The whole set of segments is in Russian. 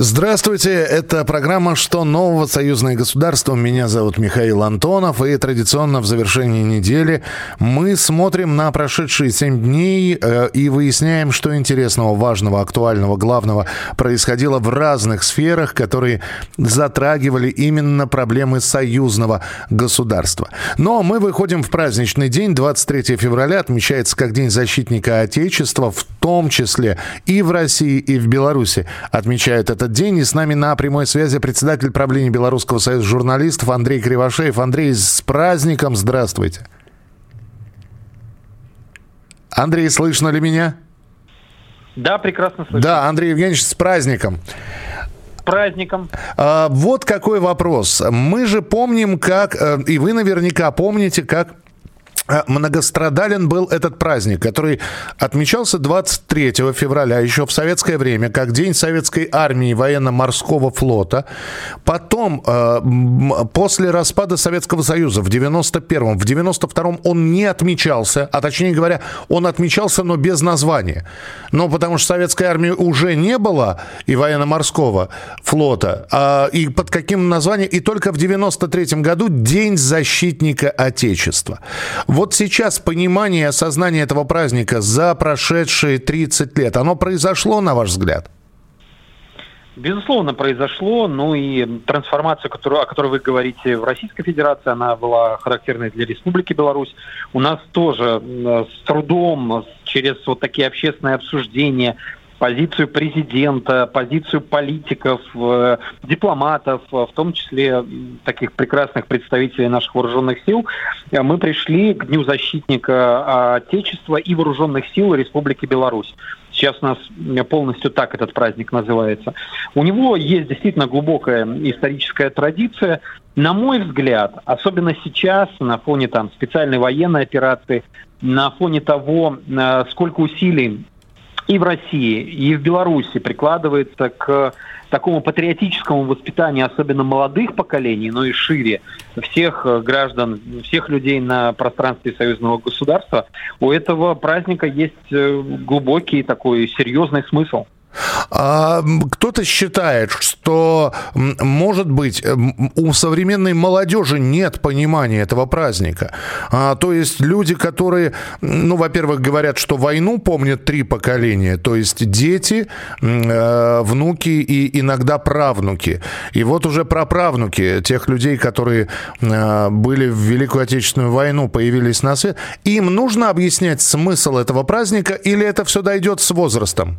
Здравствуйте, это программа «Что нового? Союзное государство». Меня зовут Михаил Антонов, и традиционно в завершении недели мы смотрим на прошедшие семь дней э, и выясняем, что интересного, важного, актуального, главного происходило в разных сферах, которые затрагивали именно проблемы союзного государства. Но мы выходим в праздничный день, 23 февраля отмечается как День защитника Отечества, в том числе и в России, и в Беларуси отмечают это этот день. И с нами на прямой связи председатель правления Белорусского союза журналистов Андрей Кривошеев. Андрей, с праздником здравствуйте. Андрей, слышно ли меня? Да, прекрасно слышно. Да, Андрей Евгеньевич, с праздником праздником. А, вот какой вопрос. Мы же помним, как, э, и вы наверняка помните, как многострадален был этот праздник, который отмечался 23 февраля еще в советское время, как День Советской Армии Военно-Морского флота. Потом, э, после распада Советского Союза в 91-м, в 92-м он не отмечался, а точнее говоря, он отмечался, но без названия. Ну, потому что Советской Армии уже не было и Военно-Морского флота, а, и под каким названием, и только в 93 году День Защитника Отечества. Вот сейчас понимание и осознание этого праздника за прошедшие 30 лет, оно произошло, на ваш взгляд? Безусловно, произошло, ну и трансформация, которую, о которой вы говорите в Российской Федерации, она была характерной для Республики Беларусь. У нас тоже с трудом, через вот такие общественные обсуждения, позицию президента, позицию политиков, э, дипломатов, э, в том числе таких прекрасных представителей наших вооруженных сил, э, мы пришли к Дню защитника Отечества и вооруженных сил Республики Беларусь. Сейчас у нас полностью так этот праздник называется. У него есть действительно глубокая историческая традиция. На мой взгляд, особенно сейчас, на фоне там, специальной военной операции, на фоне того, сколько усилий и в России, и в Беларуси прикладывается к такому патриотическому воспитанию, особенно молодых поколений, но и шире всех э, граждан, всех людей на пространстве союзного государства, у этого праздника есть э, глубокий такой серьезный смысл. А кто-то считает, что, может быть, у современной молодежи нет понимания этого праздника. А, то есть люди, которые, ну, во-первых, говорят, что войну помнят три поколения, то есть дети, э, внуки и иногда правнуки. И вот уже про правнуки тех людей, которые э, были в Великую Отечественную войну, появились на свет, им нужно объяснять смысл этого праздника или это все дойдет с возрастом?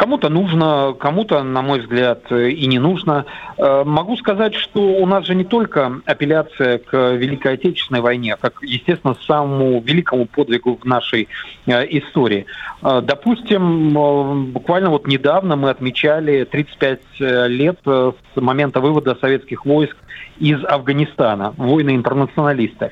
Кому-то нужно, кому-то, на мой взгляд, и не нужно. Э, могу сказать, что у нас же не только апелляция к Великой Отечественной войне, как, естественно, самому великому подвигу в нашей э, истории. Э, допустим, буквально вот недавно мы отмечали 35 лет с момента вывода советских войск из Афганистана, войны-интернационалисты.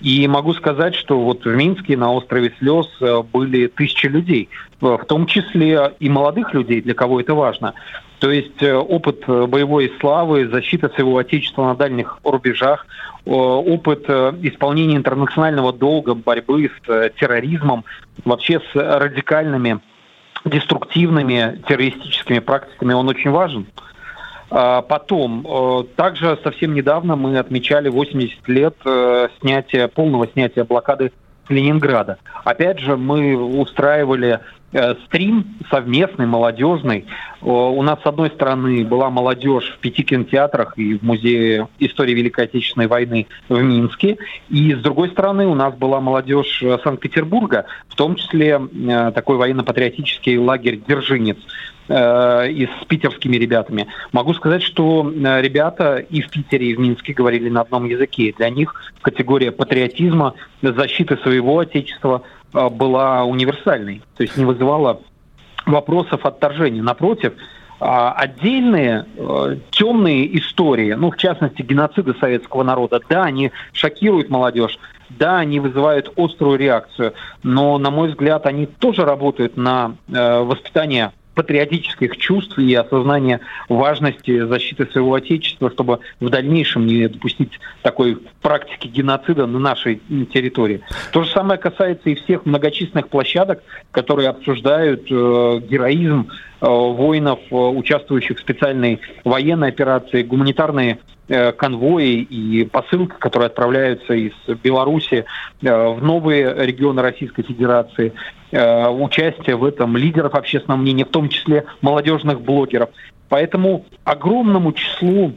И могу сказать, что вот в Минске на острове Слез э, были тысячи людей, в том числе и молодых людей, для кого это важно. То есть э, опыт э, боевой славы, защита своего отечества на дальних рубежах, опыт исполнения интернационального долга, борьбы с терроризмом, вообще с радикальными, деструктивными террористическими практиками, он очень важен. А, потом, э, также совсем недавно мы отмечали 80 лет э, снятия, полного снятия блокады Ленинграда. Опять же, мы устраивали стрим совместный, молодежный. У нас, с одной стороны, была молодежь в пяти кинотеатрах и в Музее истории Великой Отечественной войны в Минске. И, с другой стороны, у нас была молодежь Санкт-Петербурга, в том числе такой военно-патриотический лагерь «Держинец», э, и с питерскими ребятами. Могу сказать, что э, ребята и в Питере, и в Минске говорили на одном языке. Для них категория патриотизма, защиты своего отечества э, была универсальной. То есть не вызывала вопросов отторжения. Напротив, а, отдельные э, темные истории, ну, в частности, геноциды советского народа, да, они шокируют молодежь, да, они вызывают острую реакцию, но, на мой взгляд, они тоже работают на э, воспитание патриотических чувств и осознания важности защиты своего отечества, чтобы в дальнейшем не допустить такой практики геноцида на нашей территории. То же самое касается и всех многочисленных площадок, которые обсуждают э, героизм э, воинов, э, участвующих в специальной военной операции, гуманитарные конвои и посылки, которые отправляются из Беларуси э, в новые регионы Российской Федерации, э, участие в этом лидеров общественного мнения, в том числе молодежных блогеров. Поэтому огромному числу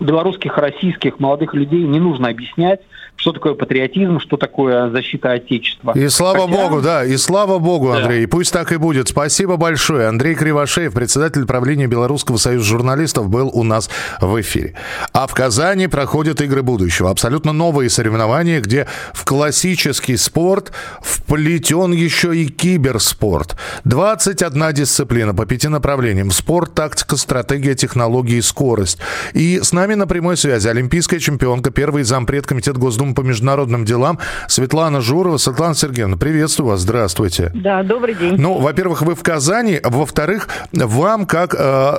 белорусских, российских молодых людей не нужно объяснять, что такое патриотизм, что такое защита Отечества. И слава Хотя... Богу, да, и слава Богу, Андрей, да. пусть так и будет. Спасибо большое. Андрей Кривошеев, председатель правления Белорусского союза журналистов, был у нас в эфире. А в Казани проходят игры будущего. Абсолютно новые соревнования, где в классический спорт вплетен еще и киберспорт. 21 дисциплина по пяти направлениям. Спорт, тактика, стратегия, технологии, скорость. И с нами на прямой связи олимпийская чемпионка, первый зампред Госдумы Госдумы по международным делам Светлана Журова. Светлана Сергеевна, приветствую вас, здравствуйте. Да, добрый день. Ну, во-первых, вы в Казани, во-вторых, вам как э,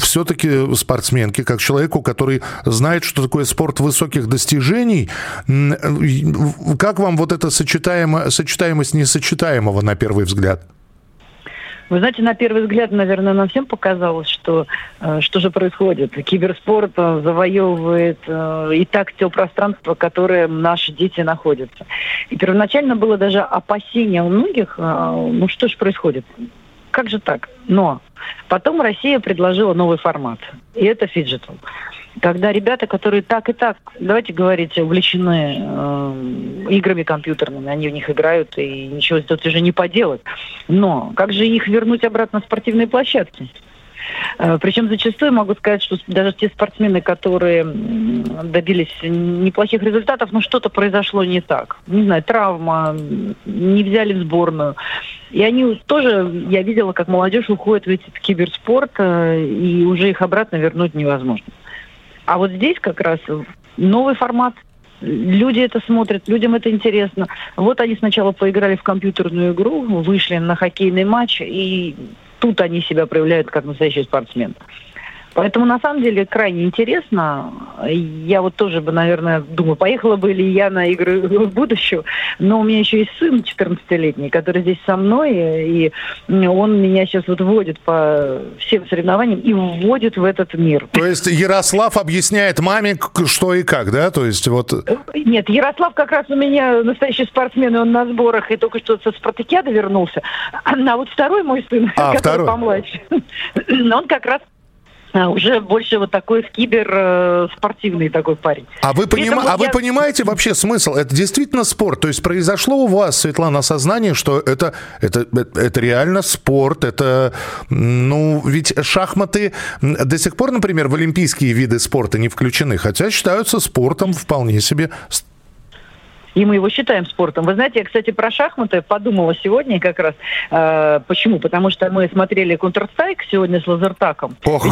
все-таки спортсменке, как человеку, который знает, что такое спорт высоких достижений, как вам вот эта сочетаемо, сочетаемость несочетаемого на первый взгляд? Вы знаете, на первый взгляд, наверное, нам всем показалось, что э, что же происходит. Киберспорт э, завоевывает э, и так те пространство, в котором наши дети находятся. И первоначально было даже опасение у многих, э, ну что же происходит, как же так? Но потом Россия предложила новый формат, и это фиджитал когда ребята, которые так и так, давайте говорить, увлечены э, играми компьютерными, они в них играют и ничего сделать уже не поделать. Но как же их вернуть обратно в спортивные площадки? Э, Причем зачастую могу сказать, что даже те спортсмены, которые добились неплохих результатов, но что-то произошло не так. Не знаю, травма, не взяли в сборную. И они тоже, я видела, как молодежь уходит в этот киберспорт, э, и уже их обратно вернуть невозможно. А вот здесь как раз новый формат. Люди это смотрят, людям это интересно. Вот они сначала поиграли в компьютерную игру, вышли на хоккейный матч, и тут они себя проявляют как настоящий спортсмен. Поэтому, на самом деле, крайне интересно. Я вот тоже бы, наверное, думаю, поехала бы ли я на игры в будущего. Но у меня еще есть сын 14-летний, который здесь со мной, и он меня сейчас вот вводит по всем соревнованиям и вводит в этот мир. То есть Ярослав объясняет маме, что и как, да? То есть вот... Нет, Ярослав как раз у меня настоящий спортсмен, и он на сборах, и только что со спартакиады вернулся. А вот второй мой сын, а, который второй. помладше, он как раз уже больше вот такой в кибер э, спортивный такой парень. А вы, поним... а вы понимаете вообще смысл? Это действительно спорт? То есть произошло у вас, Светлана, осознание, что это, это, это реально спорт, это, ну, ведь шахматы до сих пор, например, в олимпийские виды спорта не включены, хотя считаются спортом вполне себе и мы его считаем спортом. Вы знаете, я, кстати, про шахматы подумала сегодня как раз. Э, почему? Потому что мы смотрели Counter-Strike сегодня с Лазертаком. Ох,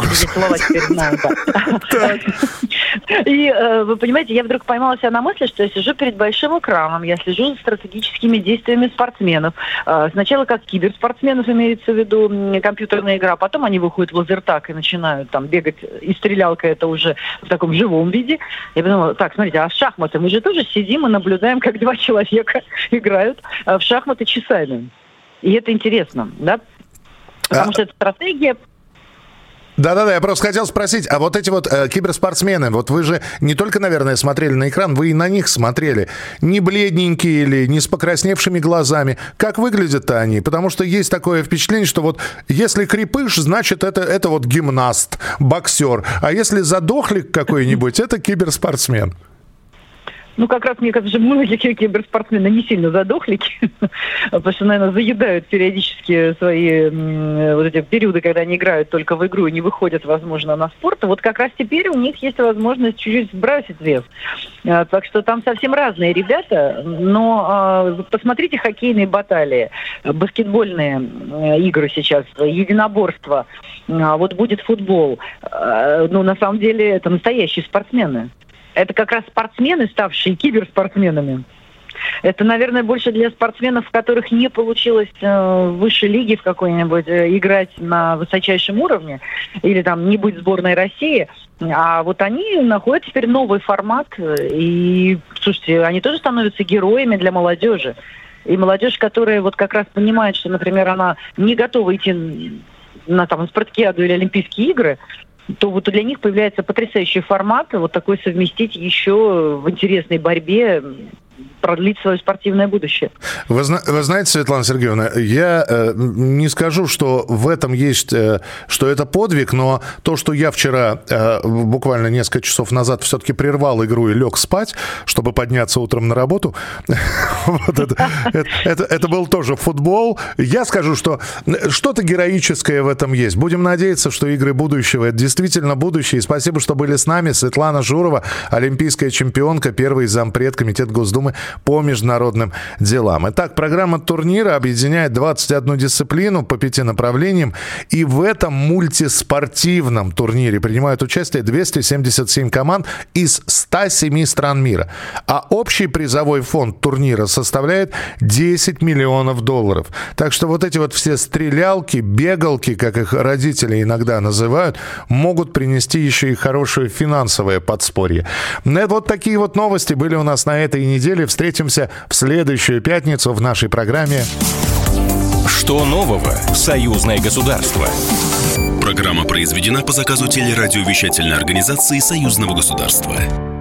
И э, вы понимаете, я вдруг поймала себя на мысли, что я сижу перед большим экраном, я слежу за стратегическими действиями спортсменов. Э, сначала как киберспортсменов имеется в виду компьютерная игра, потом они выходят в лазертак и начинают там бегать, и стрелялка это уже в таком живом виде. Я подумала, так, смотрите, а шахматы мы же тоже сидим и наблюдаем, как два человека играют в шахматы часами. И это интересно, да? Потому а... что это стратегия, да-да-да, я просто хотел спросить, а вот эти вот э, киберспортсмены, вот вы же не только, наверное, смотрели на экран, вы и на них смотрели. Не бледненькие или не с покрасневшими глазами. Как выглядят-то они? Потому что есть такое впечатление, что вот если крепыш, значит это, это вот гимнаст, боксер. А если задохлик какой-нибудь, это киберспортсмен. Ну, как раз, мне кажется, многие киберспортсмены не сильно задохлики, потому что, наверное, заедают периодически свои вот эти периоды, когда они играют только в игру и не выходят, возможно, на спорт. Вот как раз теперь у них есть возможность чуть-чуть сбросить вес. А, так что там совсем разные ребята, но а, посмотрите хоккейные баталии, баскетбольные игры сейчас, единоборство, а, вот будет футбол. Ну, на самом деле, это настоящие спортсмены это как раз спортсмены, ставшие киберспортсменами. Это, наверное, больше для спортсменов, у которых не получилось э, в высшей лиге в какой-нибудь э, играть на высочайшем уровне, или там не быть сборной России. А вот они находят теперь новый формат, и, слушайте, они тоже становятся героями для молодежи. И молодежь, которая вот как раз понимает, что, например, она не готова идти на там спартакиаду или Олимпийские игры, то вот для них появляется потрясающий формат, вот такой совместить еще в интересной борьбе продлить свое спортивное будущее. Вы, вы знаете, Светлана Сергеевна, я э, не скажу, что в этом есть, э, что это подвиг, но то, что я вчера, э, буквально несколько часов назад, все-таки прервал игру и лег спать, чтобы подняться утром на работу, это был тоже футбол. Я скажу, что что-то героическое в этом есть. Будем надеяться, что игры будущего – это действительно будущее. И спасибо, что были с нами. Светлана Журова, олимпийская чемпионка, первый зампред Комитета Госдумы по международным делам. Итак, программа турнира объединяет 21 дисциплину по пяти направлениям. И в этом мультиспортивном турнире принимают участие 277 команд из 107 стран мира. А общий призовой фонд турнира составляет 10 миллионов долларов. Так что вот эти вот все стрелялки, бегалки, как их родители иногда называют, могут принести еще и хорошее финансовое подспорье. Вот такие вот новости были у нас на этой неделе. Встретимся в следующую пятницу в нашей программе. Что нового? Союзное государство. Программа произведена по заказу телерадиовещательной организации Союзного государства.